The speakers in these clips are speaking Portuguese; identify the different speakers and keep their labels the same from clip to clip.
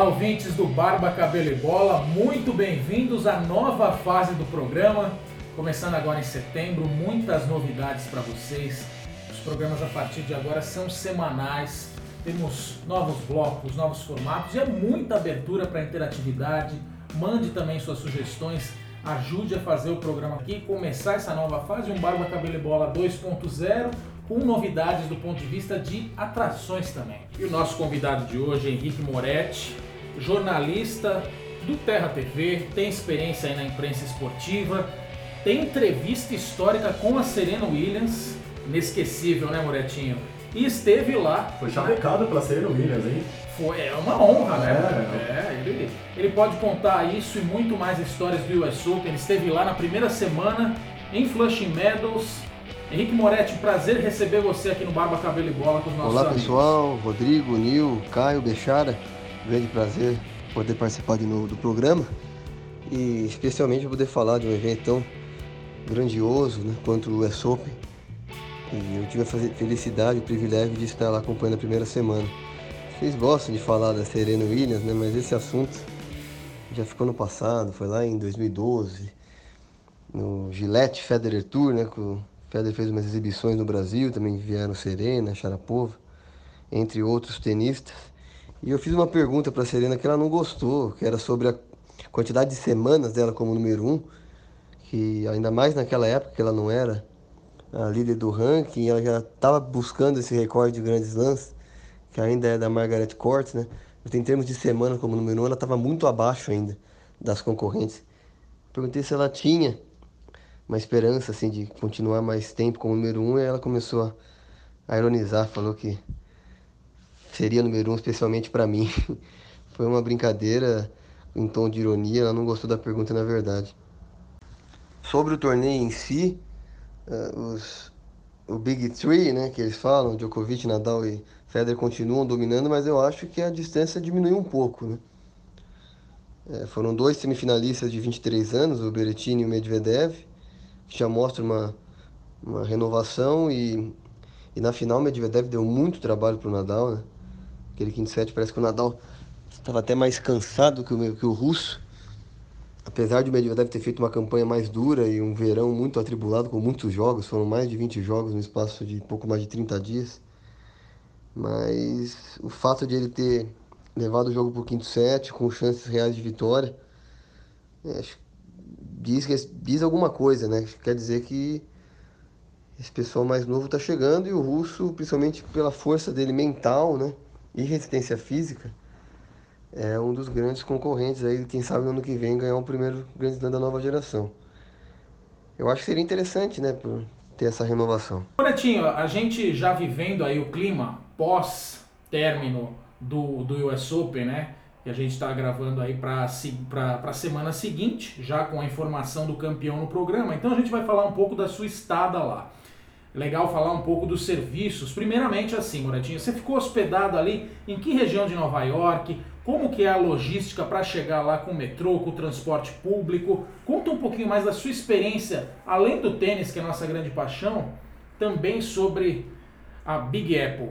Speaker 1: Olá, ouvintes do Barba Cabelo e Bola, muito bem-vindos à nova fase do programa. Começando agora em setembro, muitas novidades para vocês. Os programas a partir de agora são semanais. Temos novos blocos, novos formatos e é muita abertura para interatividade. Mande também suas sugestões, ajude a fazer o programa aqui, começar essa nova fase, um Barba Cabelo e Bola 2.0 com novidades do ponto de vista de atrações também. E o nosso convidado de hoje Henrique Moretti, jornalista do Terra TV, tem experiência aí na imprensa esportiva, tem entrevista histórica com a Serena Williams, inesquecível, né, Moretinho? E esteve lá.
Speaker 2: Foi chavecado pela Serena Williams, hein?
Speaker 1: Foi, é uma honra, né? É, é ele, ele pode contar isso e muito mais histórias do US Open. Ele esteve lá na primeira semana em Flushing Meadows Henrique Moretti, prazer receber você aqui no Barba Cabelo e Bola com os nossos
Speaker 3: Olá
Speaker 1: amigos.
Speaker 3: pessoal, Rodrigo, Nil, Caio, Bechara, grande prazer poder participar de novo do programa e especialmente poder falar de um evento tão grandioso né, quanto o US Open. E eu tive a felicidade e o privilégio de estar lá acompanhando a primeira semana. Vocês gostam de falar da Serena Williams, né, mas esse assunto já ficou no passado, foi lá em 2012, no Gillette Federer Tour, né, com Federer fez umas exibições no Brasil, também vieram Serena, Sharapova, entre outros tenistas. E eu fiz uma pergunta para a Serena que ela não gostou, que era sobre a quantidade de semanas dela como número um, que ainda mais naquela época que ela não era a líder do ranking, ela já estava buscando esse recorde de grandes lances, que ainda é da Margaret Court, né? Mas em termos de semana como número um, ela estava muito abaixo ainda das concorrentes. Perguntei se ela tinha uma esperança assim de continuar mais tempo como número um e ela começou a, a ironizar, falou que seria número um especialmente para mim. Foi uma brincadeira em tom de ironia, ela não gostou da pergunta na verdade. Sobre o torneio em si, uh, os, o Big Three, né, que eles falam, Djokovic, Nadal e Federer continuam dominando, mas eu acho que a distância diminuiu um pouco, né? É, foram dois semifinalistas de 23 anos, o Berrettini e o Medvedev, já mostra uma, uma renovação e, e na final o Medvedev deu muito trabalho para o Nadal, né? Aquele quinto set parece que o Nadal estava até mais cansado que o, que o russo. Apesar de o Medvedev ter feito uma campanha mais dura e um verão muito atribulado com muitos jogos, foram mais de 20 jogos no espaço de pouco mais de 30 dias. Mas o fato de ele ter levado o jogo para o quinto set com chances reais de vitória, é, diz, diz alguma coisa, né? Quer dizer que esse pessoal mais novo está chegando e o russo, principalmente pela força dele mental, né? E resistência física, é um dos grandes concorrentes aí, quem sabe no ano que vem ganhar o primeiro grande slam da nova geração. Eu acho que seria interessante, né, por ter essa renovação.
Speaker 1: Netinho, a gente já vivendo aí o clima pós término do, do US Open, né? E a gente está gravando aí para a semana seguinte, já com a informação do campeão no programa. Então a gente vai falar um pouco da sua estada lá. Legal falar um pouco dos serviços. Primeiramente assim, Moretinho, você ficou hospedado ali em que região de Nova York? Como que é a logística para chegar lá com o metrô, com o transporte público? Conta um pouquinho mais da sua experiência, além do tênis, que é a nossa grande paixão, também sobre a Big Apple.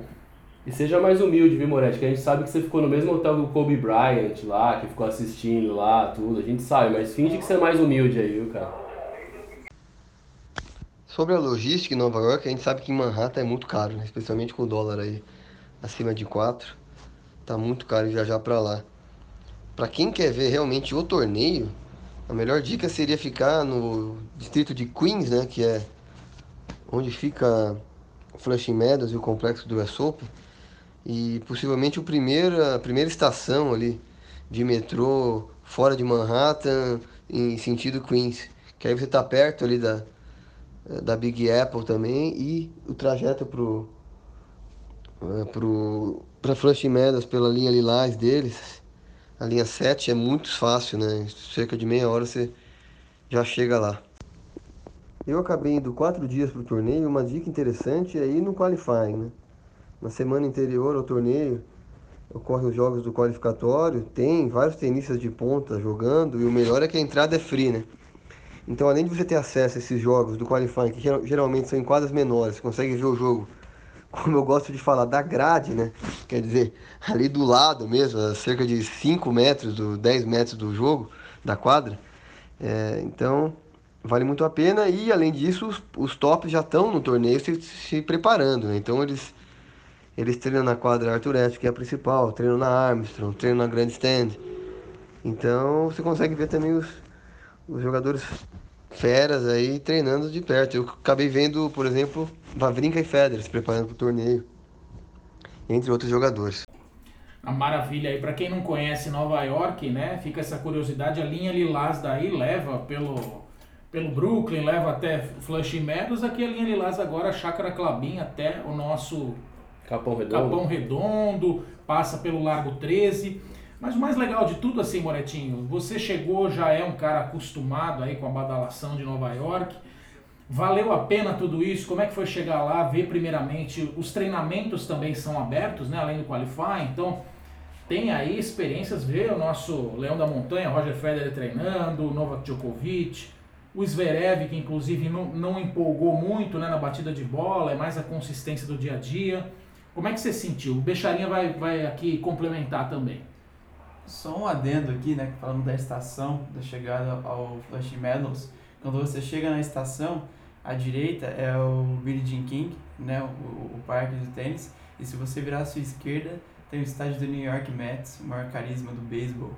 Speaker 4: E seja mais humilde, viu, Moretti? Que a gente sabe que você ficou no mesmo hotel do Kobe Bryant lá, que ficou assistindo lá, tudo. A gente sabe, mas finge que você é mais humilde aí, viu, cara?
Speaker 3: Sobre a logística em Nova York, a gente sabe que em Manhattan é muito caro, né? especialmente com o dólar aí acima de 4. Tá muito caro viajar para lá. Para quem quer ver realmente o torneio, a melhor dica seria ficar no distrito de Queens, né, que é onde fica Flushing Meadows e o complexo do US Open e possivelmente o primeiro, a primeira estação ali de metrô fora de Manhattan em sentido Queens, que aí você está perto ali da, da Big Apple também e o trajeto pro é, pro para Flushing Meadows pela linha Lilás deles, a linha 7 é muito fácil, né? Cerca de meia hora você já chega lá. Eu acabei indo quatro dias para o torneio. Uma dica interessante é ir no qualifying, né? Na semana anterior ao torneio, ocorrem os jogos do qualificatório, tem vários tenistas de ponta jogando, e o melhor é que a entrada é free, né? Então, além de você ter acesso a esses jogos do qualifying, que geralmente são em quadras menores, você consegue ver o jogo como eu gosto de falar, da grade, né? Quer dizer, ali do lado mesmo, a cerca de 5 metros, do 10 metros do jogo, da quadra. É, então, vale muito a pena e, além disso, os, os tops já estão no torneio se, se preparando, né? Então, eles, eles treinam na quadra Arthur Ashe, que é a principal, treinam na Armstrong, treinam na Grandstand. Então, você consegue ver também os, os jogadores feras aí treinando de perto. Eu acabei vendo, por exemplo, Vavrinka e Federer se preparando para o torneio, entre outros jogadores.
Speaker 1: A maravilha aí, para quem não conhece Nova York, né, fica essa curiosidade, a linha Lilás daí leva pelo, pelo Brooklyn, leva até Flushing Meadows, aqui a linha Lilás agora, Chácara Clabin até o nosso
Speaker 4: Capão Redondo.
Speaker 1: Capão Redondo, passa pelo Largo 13. Mas o mais legal de tudo assim, Moretinho, você chegou, já é um cara acostumado aí com a badalação de Nova York. Valeu a pena tudo isso? Como é que foi chegar lá, ver primeiramente, os treinamentos também são abertos, né, além do Qualify, então tem aí experiências, ver o nosso Leão da Montanha, Roger Federer treinando, Novak Djokovic, o Zverev, que inclusive não, não empolgou muito né, na batida de bola, é mais a consistência do dia a dia. Como é que você sentiu? O Becharinha vai, vai aqui complementar também.
Speaker 5: Só um adendo aqui, né, falando da estação, da chegada ao Flushing Meadows. Quando você chega na estação, à direita é o Billie Jean King, né, o, o parque de tênis, e se você virar à sua esquerda, tem o estádio do New York Mets, o maior carisma do beisebol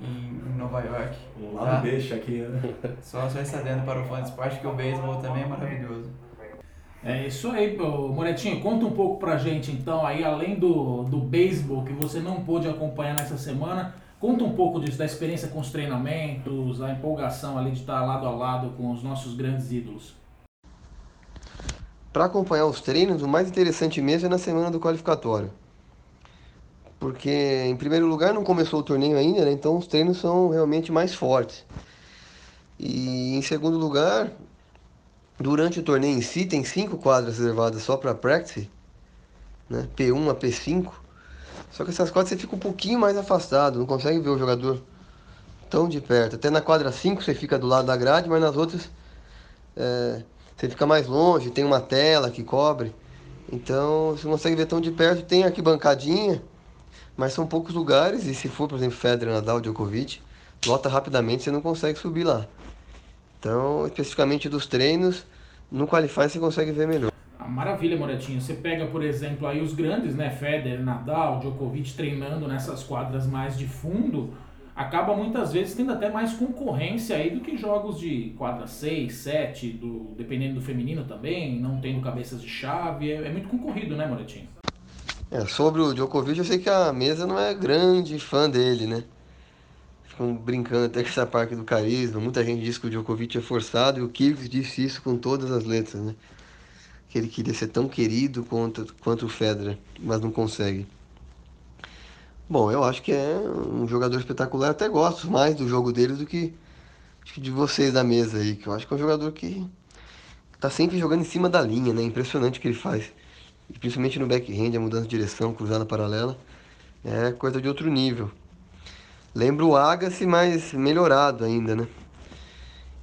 Speaker 5: em, Nova York.
Speaker 2: Um lado tá? deixa aqui, né?
Speaker 5: Só, só esse adendo para o fã de esporte, que o beisebol também é maravilhoso.
Speaker 1: É isso aí, Moretinho. Conta um pouco pra gente então, aí além do, do beisebol que você não pôde acompanhar nessa semana, conta um pouco disso, da experiência com os treinamentos, a empolgação ali de estar lado a lado com os nossos grandes ídolos.
Speaker 3: Para acompanhar os treinos, o mais interessante mesmo é na semana do qualificatório. Porque, em primeiro lugar, não começou o torneio ainda, né? então os treinos são realmente mais fortes. E, em segundo lugar, Durante o torneio em si, tem cinco quadras reservadas só para practice, né? P1 a P5. Só que essas quadras você fica um pouquinho mais afastado, não consegue ver o jogador tão de perto. Até na quadra 5 você fica do lado da grade, mas nas outras é, você fica mais longe, tem uma tela que cobre. Então você não consegue ver tão de perto. Tem arquibancadinha, mas são poucos lugares. E se for, por exemplo, Federer, Nadal, Djokovic, lota rapidamente, você não consegue subir lá. Então, especificamente dos treinos, no Qualify você consegue ver melhor.
Speaker 1: Ah, maravilha, Moretinho. Você pega, por exemplo, aí os grandes, né? Federer, Nadal, Djokovic treinando nessas quadras mais de fundo, acaba muitas vezes tendo até mais concorrência aí do que jogos de quadra 6, 7, do, dependendo do feminino também, não tendo cabeças de chave. É, é muito concorrido, né, Moretinho?
Speaker 3: É, sobre o Djokovic, eu sei que a mesa não é grande fã dele, né? Ficam brincando até com essa parte do carisma. Muita gente diz que o Djokovic é forçado e o Kyrgios disse isso com todas as letras, né? Que ele queria ser tão querido quanto, quanto o Federer, mas não consegue. Bom, eu acho que é um jogador espetacular. até gosto mais do jogo dele do que de vocês da mesa aí, que eu acho que é um jogador que tá sempre jogando em cima da linha, né? Impressionante o que ele faz. Principalmente no backhand, a mudança de direção, cruzada paralela, é coisa de outro nível. Lembra o Agassi, mas melhorado ainda, né?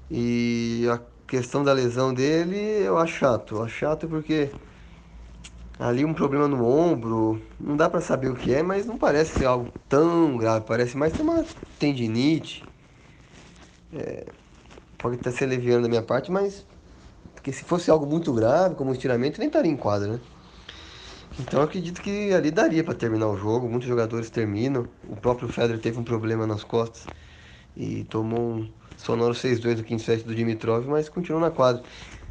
Speaker 3: E a questão da lesão dele eu acho chato. Eu acho chato porque ali um problema no ombro, não dá para saber o que é, mas não parece ser algo tão grave. Parece mais ter uma tendinite. É, pode até ser leviano da minha parte, mas porque se fosse algo muito grave, como estiramento, nem estaria em quadra, né? Então acredito que ali daria para terminar o jogo. Muitos jogadores terminam. O próprio Federer teve um problema nas costas e tomou um sonoro 6-2 no quinto set do Dimitrov, mas continuou na quadra.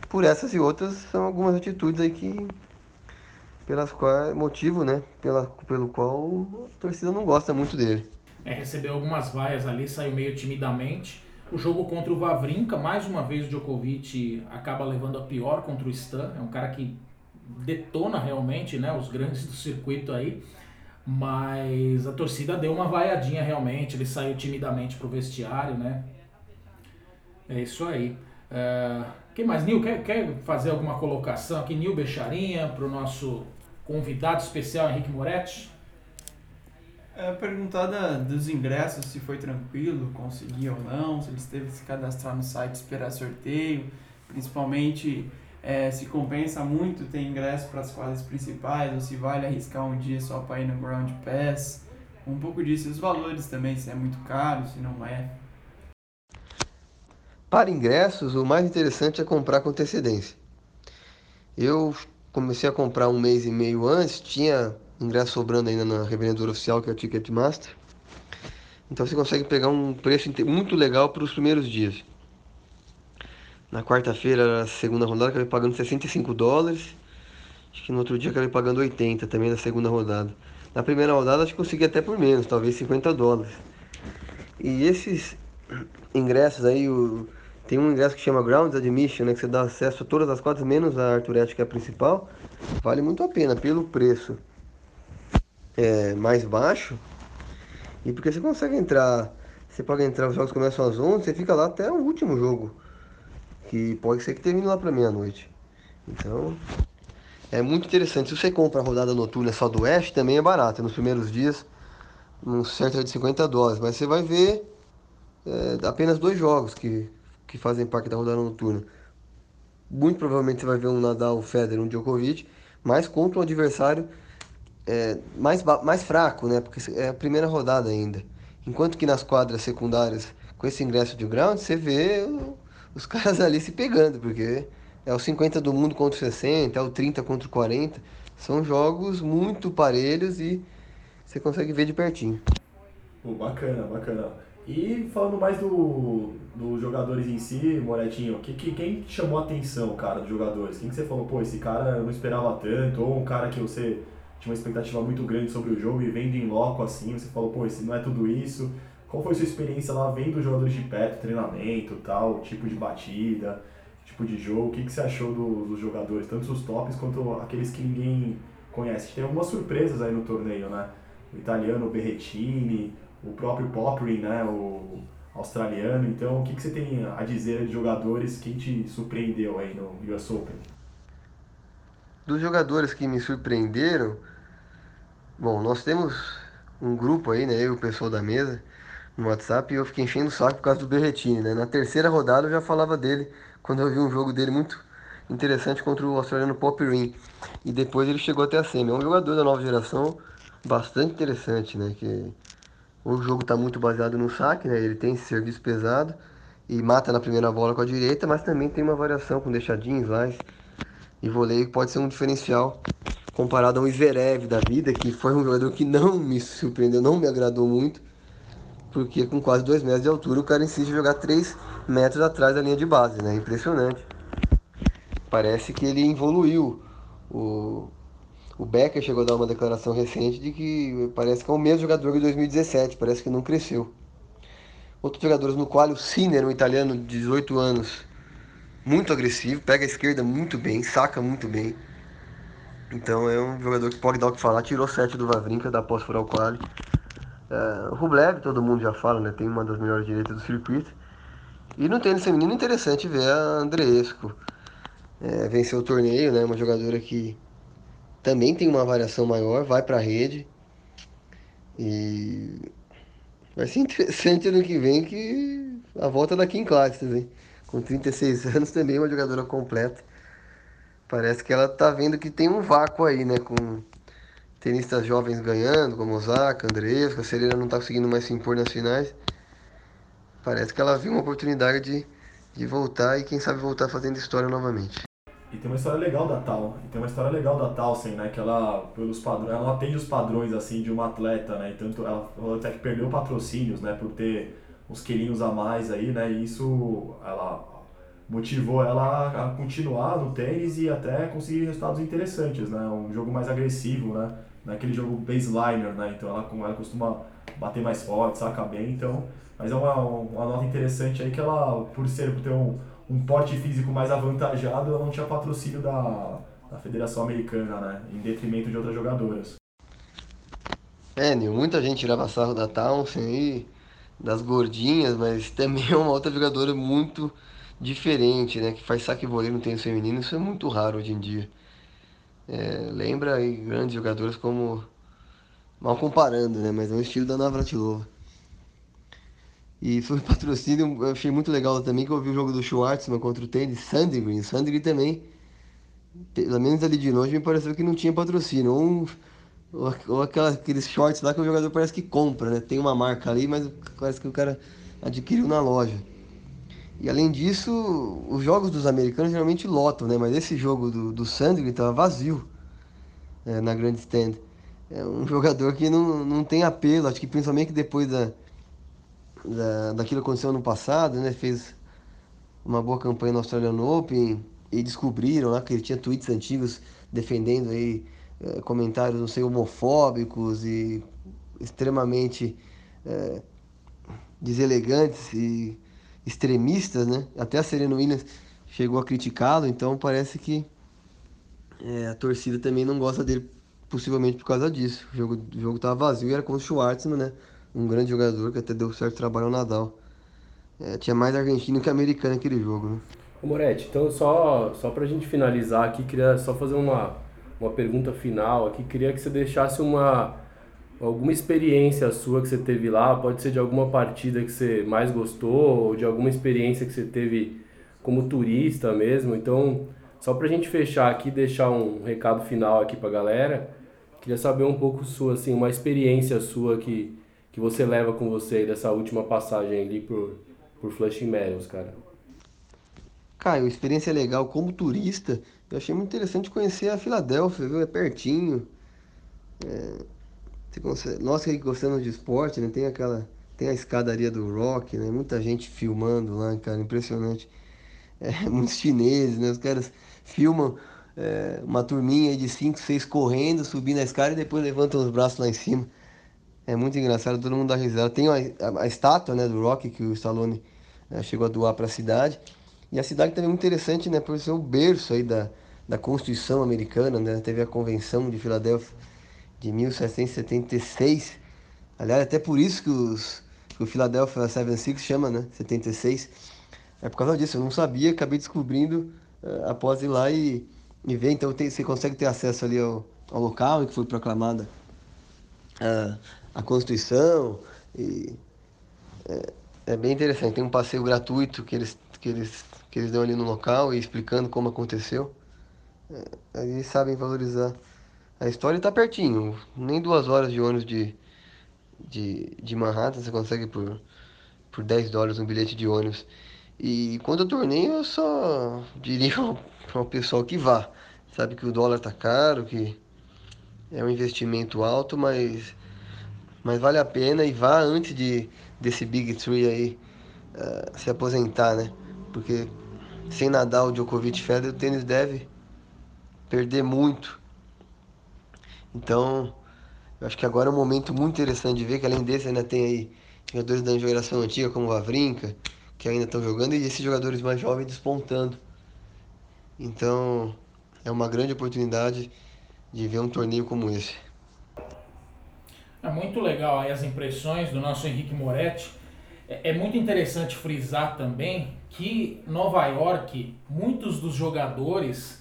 Speaker 3: Por essas e outras são algumas atitudes aí que pelas quais motivo, né, pela, pelo qual a torcida não gosta muito dele.
Speaker 1: É, recebeu algumas vaias ali, saiu meio timidamente. O jogo contra o Vavrinka, mais uma vez o Djokovic acaba levando a pior contra o Stan. É um cara que detona realmente, né, os grandes do circuito aí. Mas a torcida deu uma vaiadinha realmente, ele saiu timidamente pro vestiário, né? É isso aí. Uh, quem mais? Nil, quer, quer fazer alguma colocação aqui? Nil Becharinha, para o nosso convidado especial Henrique Moretti?
Speaker 5: É, perguntada dos ingressos, se foi tranquilo, conseguiu ou não, se ele teve que se cadastrar no site esperar sorteio, principalmente é, se compensa muito ter ingresso para as quadras principais ou se vale arriscar um dia só para ir no Ground Pass. Um pouco disso, os valores também, se é muito caro, se não é.
Speaker 3: Para ingressos, o mais interessante é comprar com antecedência. Eu comecei a comprar um mês e meio antes, tinha ingresso sobrando ainda na revendedora oficial, que é a Ticketmaster. Então você consegue pegar um preço muito legal para os primeiros dias. Na quarta-feira, a segunda rodada, acabei pagando 65 dólares. Acho que no outro dia acabei pagando 80 também na segunda rodada. Na primeira rodada acho que consegui até por menos, talvez 50 dólares. E esses ingressos aí, o... tem um ingresso que chama Grounds Admission, né, que você dá acesso a todas as quadras, menos a Arturete, que é a principal. Vale muito a pena pelo preço é, mais baixo. E porque você consegue entrar, você pode entrar, os jogos começam às 11, você fica lá até o último jogo que pode ser que termine lá para meia-noite. Então, é muito interessante. Se você compra a rodada noturna só do Oeste, também é barato. Nos primeiros dias, um certo de 50 dólares. Mas você vai ver é, apenas dois jogos que, que fazem parte da rodada noturna. Muito provavelmente você vai ver um Nadal, um Federer, um Djokovic, mas contra um adversário é, mais, mais fraco, né? Porque é a primeira rodada ainda. Enquanto que nas quadras secundárias, com esse ingresso de ground, você vê os caras ali se pegando, porque é o 50 do mundo contra o 60, é o 30 contra o 40. São jogos muito parelhos e você consegue ver de pertinho.
Speaker 2: Pô, bacana, bacana. E falando mais do, dos jogadores em si, Moretinho, que, que, quem chamou a atenção, cara, dos jogadores? Quem que você falou, pô, esse cara eu não esperava tanto, ou um cara que você tinha uma expectativa muito grande sobre o jogo e vendo em loco assim, você falou, pô, esse não é tudo isso. Qual foi sua experiência lá vendo os jogadores de perto, treinamento tal, tipo de batida, tipo de jogo? O que, que você achou do, dos jogadores, tanto os tops quanto aqueles que ninguém conhece? Tem algumas surpresas aí no torneio, né? O italiano, o Berrettini, o próprio Poppery, né? O australiano. Então, o que, que você tem a dizer de jogadores? Quem te surpreendeu aí no US Open?
Speaker 3: Dos jogadores que me surpreenderam, bom, nós temos um grupo aí, né? Eu e o pessoal da mesa, no WhatsApp e eu fiquei enchendo o saco por causa do Berretini, né? Na terceira rodada eu já falava dele, quando eu vi um jogo dele muito interessante contra o australiano Pop Ring. E depois ele chegou até a semi. É um jogador da nova geração bastante interessante, né? Que o jogo está muito baseado no saque, né? Ele tem esse serviço pesado e mata na primeira bola com a direita, mas também tem uma variação com deixadinhos, slice e voleio que pode ser um diferencial comparado a um Zverev da vida, que foi um jogador que não me surpreendeu, não me agradou muito porque com quase 2 metros de altura o cara insiste em jogar 3 metros atrás da linha de base, né? Impressionante. Parece que ele evoluiu. O, o Becker chegou a dar uma declaração recente de que parece que é o mesmo jogador de 2017, parece que não cresceu. Outros jogadores no qual o Sinner, um italiano de 18 anos, muito agressivo, pega a esquerda muito bem, saca muito bem. Então é um jogador que pode dar o que falar, tirou 7 do Vavrinka da pós-fural quali. Uh, Rublev, todo mundo já fala, né? Tem uma das melhores direitas do circuito. E no tênis feminino, interessante ver a Andreesco é, vencer o torneio, né? Uma jogadora que também tem uma variação maior, vai para a rede. E vai ser interessante ano que vem que a volta da Kim Clijsters, hein? Com 36 anos também uma jogadora completa. Parece que ela tá vendo que tem um vácuo aí, né? Com tenistas jovens ganhando, como Osaka, Andresco, a Serena não está conseguindo mais se impor nas finais. Parece que ela viu uma oportunidade de, de voltar e quem sabe voltar fazendo história novamente.
Speaker 2: E tem uma história legal da Tal, e tem uma história legal da Towson, né, que ela pelos padrões, ela atende os padrões assim de uma atleta, né, e tanto ela, ela até que perdeu patrocínios, né, por ter uns quilinhos a mais aí, né, e isso ela motivou ela a continuar no tênis e até conseguir resultados interessantes, né, um jogo mais agressivo, né, naquele jogo baseliner, né? Então ela, ela costuma bater mais forte, saca bem, então... Mas é uma, uma nota interessante aí que ela, por ser, por ter um, um porte físico mais avantajado, ela não tinha patrocínio da, da Federação Americana, né? Em detrimento de outras jogadoras.
Speaker 3: É, Nil, muita gente tirava sarro da Townsend aí, das gordinhas, mas também é uma outra jogadora muito diferente, né? Que faz saque voleio no tênis feminino, isso é muito raro hoje em dia. É, lembra aí grandes jogadores como. Mal comparando, né? Mas é um estilo da Navratilova. E foi patrocínio, eu achei muito legal também que eu vi o jogo do Schwartzman contra o tênis Sandgren. Sandgren também pelo menos ali de longe, me pareceu que não tinha patrocínio. Um, ou, ou aquela, aqueles shorts lá que o jogador parece que compra, né? Tem uma marca ali, mas parece que o cara adquiriu na loja. E além disso, os jogos dos americanos geralmente lotam, né? Mas esse jogo do, do Sandgren estava vazio é, na grande stand. É um jogador que não, não tem apelo, acho que principalmente depois da, da, daquilo que aconteceu no passado, né? Fez uma boa campanha no Australian Open e descobriram lá que ele tinha tweets antigos defendendo aí é, comentários, não sei, homofóbicos e extremamente é, deselegantes e extremistas, né? Até a Serena Williams chegou a criticá-lo, então parece que é, a torcida também não gosta dele, possivelmente por causa disso. O jogo, o jogo tava vazio e era com o Schwartzman, né? Um grande jogador que até deu certo trabalho ao Nadal. É, tinha mais argentino que americano naquele jogo, né?
Speaker 4: Ô Moretti, então só, só pra gente finalizar aqui, queria só fazer uma, uma pergunta final aqui. Queria que você deixasse uma alguma experiência sua que você teve lá, pode ser de alguma partida que você mais gostou, ou de alguma experiência que você teve como turista mesmo. Então, só pra gente fechar aqui, deixar um recado final aqui pra galera, queria saber um pouco sua, assim, uma experiência sua que, que você leva com você dessa última passagem ali por, por Flushing Meadows, cara.
Speaker 3: Caio, experiência legal como turista, eu achei muito interessante conhecer a Filadélfia, viu? É pertinho. É Nós que gostamos de esporte, né? Tem aquela. Tem a escadaria do rock, né? Muita gente filmando lá, cara, impressionante. É, muitos chineses, né? Os caras filmam é, uma turminha de 5, 6 correndo, subindo a escada e depois levantam os braços lá em cima. É muito engraçado, todo mundo dá risada. Tem a, a, a estátua né, do Rock que o Stallone né, chegou a doar para a cidade. E a cidade também é muito interessante, né? Por ser o berço aí da, da Constituição americana, né? Teve a Convenção de Filadélfia de 1776. Aliás, até por isso que, os, que o Philadelphia 76 chama, né? 76. É por causa disso, eu não sabia, acabei descobrindo uh, após ir lá e, e ver. Então tem, você consegue ter acesso ali ao, ao local em que foi proclamada uh, a Constituição. E, é, é, bem interessante. Tem um passeio gratuito que eles, que eles, que eles dão ali no local e explicando como aconteceu. É, eles sabem valorizar a história está pertinho, nem duas horas de ônibus de, de, de Manhattan você consegue por, por 10 dólares um bilhete de ônibus. E quando eu tornei, eu só diria ao pessoal que vá. Sabe que o dólar tá caro, que é um investimento alto, mas, mas vale a pena e vá antes de desse Big Three aí uh, se aposentar, né? Porque sem Nadal, Djokovic, Federer, o tênis deve perder muito então, eu acho que agora é um momento muito interessante de ver que além desse ainda tem aí jogadores da geração antiga como o Vavrinka, que ainda estão jogando, e esses jogadores mais jovens despontando. Então, é uma grande oportunidade de ver um torneio como esse.
Speaker 1: É muito legal aí as impressões do nosso Henrique Moretti. É, é muito interessante frisar também que Nova York, muitos dos jogadores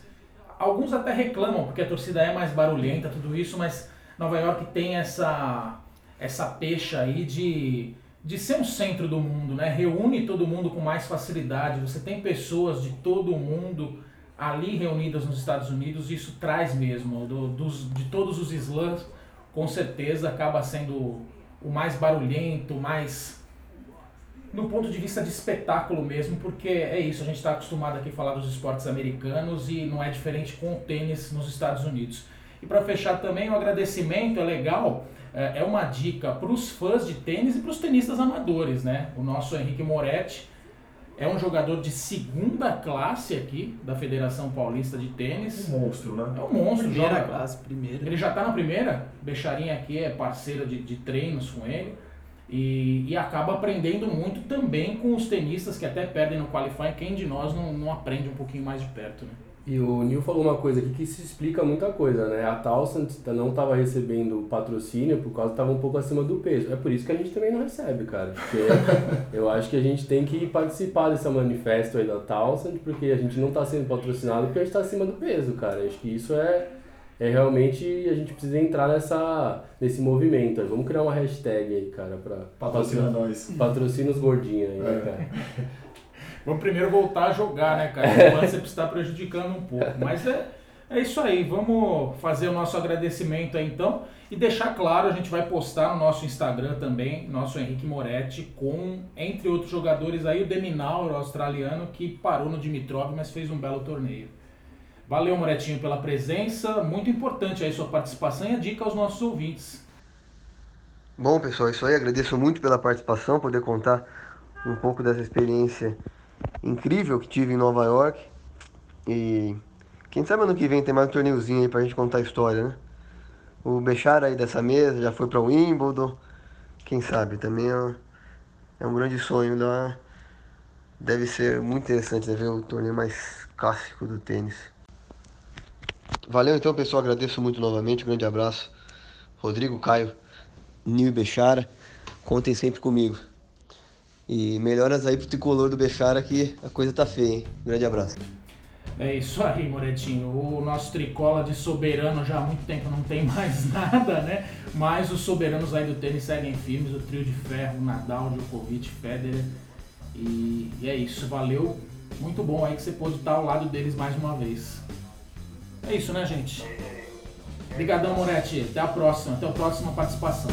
Speaker 1: alguns até reclamam porque a torcida é mais barulhenta, tudo isso, mas Nova York tem essa essa pecha aí de, de ser um centro do mundo, né? Reúne todo mundo com mais facilidade. Você tem pessoas de todo o mundo ali reunidas nos Estados Unidos, isso traz mesmo do, dos, de todos os slams, com certeza acaba sendo o mais barulhento, mais no ponto de vista de espetáculo mesmo, porque é isso, a gente está acostumado aqui a falar dos esportes americanos e não é diferente com o tênis nos Estados Unidos. E para fechar também, o um agradecimento é legal, é, é uma dica para os fãs de tênis e para os tenistas amadores, né? O nosso Henrique Moretti é um jogador de segunda classe aqui da Federação Paulista de Tênis.
Speaker 2: Um monstro, né?
Speaker 1: É um monstro.
Speaker 5: Primeira
Speaker 1: joga...
Speaker 5: classe, primeira.
Speaker 1: Ele já está na primeira, Becharinha aqui é parceira de, de treinos com ele. E, e acaba aprendendo muito também com os tenistas que até perdem no qualifying. Quem de nós não, não aprende um pouquinho mais de perto, né?
Speaker 4: E o Nil falou uma coisa aqui que se explica muita coisa, né? A Towson não estava recebendo patrocínio por causa que estava um pouco acima do peso. É por isso que a gente também não recebe, cara. Porque eu acho que a gente tem que participar desse manifesto aí da Towson, porque a gente não está sendo patrocinado porque a gente está acima do peso, cara. Eu acho que isso é, é realmente a gente precisa entrar nessa, nesse movimento. Vamos criar uma hashtag aí, cara, pra
Speaker 2: patrocina nós.
Speaker 4: Patrocina os gordinhos aí, né, é. cara?
Speaker 1: Vamos primeiro voltar a jogar, né, cara? O você está prejudicando um pouco. Mas é, é isso aí. Vamos fazer o nosso agradecimento aí então. E deixar claro, a gente vai postar no nosso Instagram também, nosso Henrique Moretti, com, entre outros jogadores aí, o Deminaur, o australiano, que parou no Dimitrov, mas fez um belo torneio. Valeu, Moretinho, pela presença. Muito importante aí sua participação e a dica aos nossos ouvintes.
Speaker 3: Bom, pessoal, é isso aí. Agradeço muito pela participação, poder contar um pouco dessa experiência incrível que tive em Nova York. E quem sabe ano que vem tem mais um torneiozinho aí pra gente contar a história, né? O Bechara aí dessa mesa já foi para o Wimbledon. Quem sabe também é, é um grande sonho da. Deve ser muito interessante né, ver o torneio mais clássico do tênis. Valeu então, pessoal. Agradeço muito novamente. Um grande abraço. Rodrigo, Caio, Nil e Bechara. Contem sempre comigo. E melhoras aí pro tricolor do Bechara que a coisa tá feia, hein? Um grande abraço.
Speaker 1: É isso aí, Moretinho. O nosso tricola de soberano já há muito tempo não tem mais nada, né? Mas os soberanos aí do tênis seguem firmes, o trio de ferro, Nadal, Djokovic, Federer. E, e é isso, valeu. Muito bom aí que você pôde estar ao lado deles mais uma vez. É isso, né, gente? Obrigadão, Moretti. Até a próxima. Até a próxima participação.